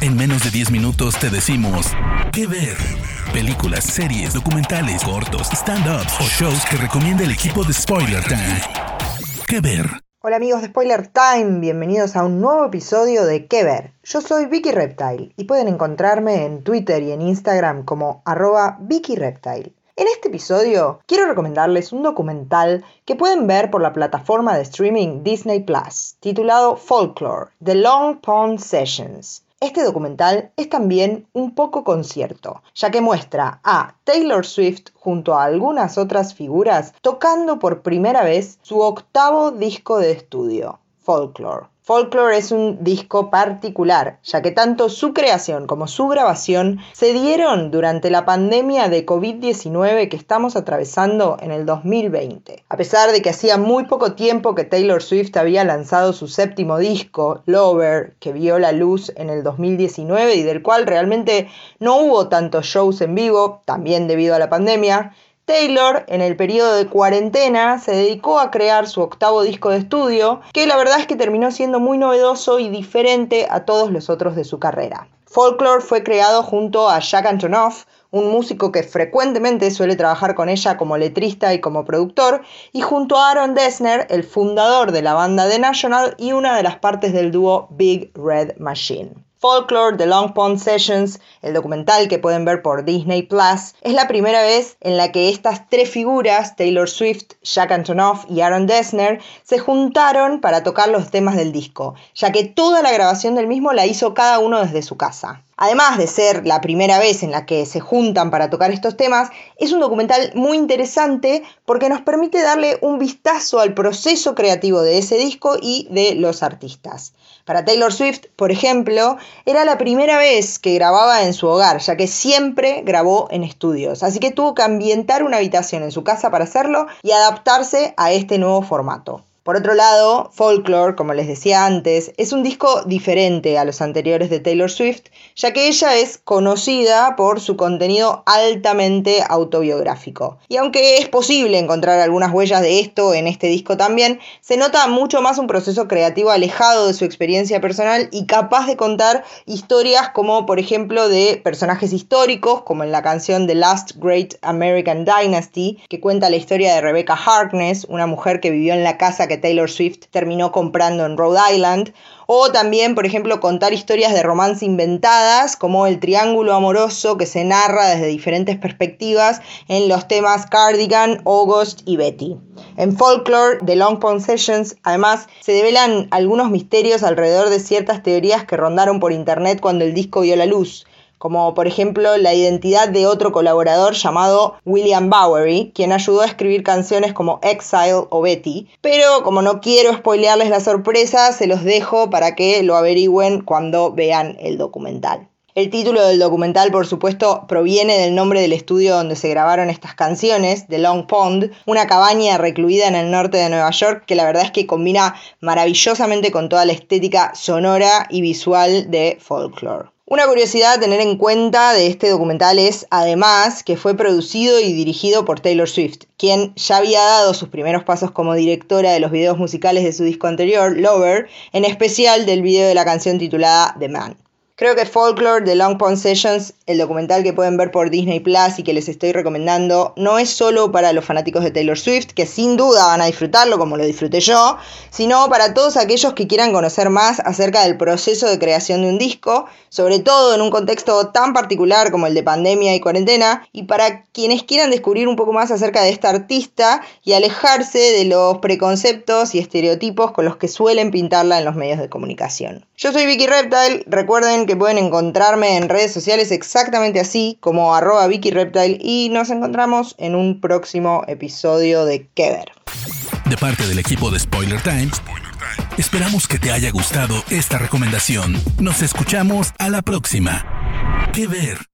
En menos de 10 minutos te decimos qué ver. Películas, series, documentales, cortos, stand-ups o shows que recomienda el equipo de Spoiler Time. ¿Qué ver? Hola amigos de Spoiler Time, bienvenidos a un nuevo episodio de ¿Qué ver? Yo soy Vicky Reptile y pueden encontrarme en Twitter y en Instagram como arroba Vicky. En este episodio quiero recomendarles un documental que pueden ver por la plataforma de streaming Disney Plus, titulado Folklore, The Long Pond Sessions. Este documental es también un poco concierto, ya que muestra a Taylor Swift junto a algunas otras figuras tocando por primera vez su octavo disco de estudio, Folklore. Folklore es un disco particular, ya que tanto su creación como su grabación se dieron durante la pandemia de COVID-19 que estamos atravesando en el 2020. A pesar de que hacía muy poco tiempo que Taylor Swift había lanzado su séptimo disco, Lover, que vio la luz en el 2019 y del cual realmente no hubo tantos shows en vivo, también debido a la pandemia, Taylor, en el periodo de cuarentena, se dedicó a crear su octavo disco de estudio, que la verdad es que terminó siendo muy novedoso y diferente a todos los otros de su carrera. Folklore fue creado junto a Jack Antonoff, un músico que frecuentemente suele trabajar con ella como letrista y como productor, y junto a Aaron Dessner, el fundador de la banda The National y una de las partes del dúo Big Red Machine. Folklore, The Long Pond Sessions, el documental que pueden ver por Disney Plus, es la primera vez en la que estas tres figuras, Taylor Swift, Jack Antonoff y Aaron Dessner, se juntaron para tocar los temas del disco, ya que toda la grabación del mismo la hizo cada uno desde su casa. Además de ser la primera vez en la que se juntan para tocar estos temas, es un documental muy interesante porque nos permite darle un vistazo al proceso creativo de ese disco y de los artistas. Para Taylor Swift, por ejemplo, era la primera vez que grababa en su hogar, ya que siempre grabó en estudios, así que tuvo que ambientar una habitación en su casa para hacerlo y adaptarse a este nuevo formato. Por otro lado, Folklore, como les decía antes, es un disco diferente a los anteriores de Taylor Swift, ya que ella es conocida por su contenido altamente autobiográfico. Y aunque es posible encontrar algunas huellas de esto en este disco también, se nota mucho más un proceso creativo alejado de su experiencia personal y capaz de contar historias como por ejemplo de personajes históricos, como en la canción The Last Great American Dynasty, que cuenta la historia de Rebecca Harkness, una mujer que vivió en la casa que Taylor Swift terminó comprando en Rhode Island. O también, por ejemplo, contar historias de romance inventadas, como el triángulo amoroso que se narra desde diferentes perspectivas en los temas Cardigan, August y Betty. En Folklore, The Long Pond Sessions, además, se develan algunos misterios alrededor de ciertas teorías que rondaron por internet cuando el disco vio la luz como por ejemplo la identidad de otro colaborador llamado William Bowery, quien ayudó a escribir canciones como Exile o Betty, pero como no quiero spoilearles la sorpresa, se los dejo para que lo averigüen cuando vean el documental. El título del documental, por supuesto, proviene del nombre del estudio donde se grabaron estas canciones, The Long Pond, una cabaña recluida en el norte de Nueva York que la verdad es que combina maravillosamente con toda la estética sonora y visual de folklore. Una curiosidad a tener en cuenta de este documental es, además, que fue producido y dirigido por Taylor Swift, quien ya había dado sus primeros pasos como directora de los videos musicales de su disco anterior, Lover, en especial del video de la canción titulada The Man. Creo que Folklore The Long Pond Sessions, el documental que pueden ver por Disney Plus y que les estoy recomendando, no es solo para los fanáticos de Taylor Swift, que sin duda van a disfrutarlo como lo disfruté yo, sino para todos aquellos que quieran conocer más acerca del proceso de creación de un disco, sobre todo en un contexto tan particular como el de pandemia y cuarentena, y para quienes quieran descubrir un poco más acerca de esta artista y alejarse de los preconceptos y estereotipos con los que suelen pintarla en los medios de comunicación. Yo soy Vicky Reptile, recuerden que pueden encontrarme en redes sociales exactamente así como arroba Vicky Reptile y nos encontramos en un próximo episodio de Que Ver. De parte del equipo de Spoiler Times, esperamos que te haya gustado esta recomendación. Nos escuchamos a la próxima. Que Ver.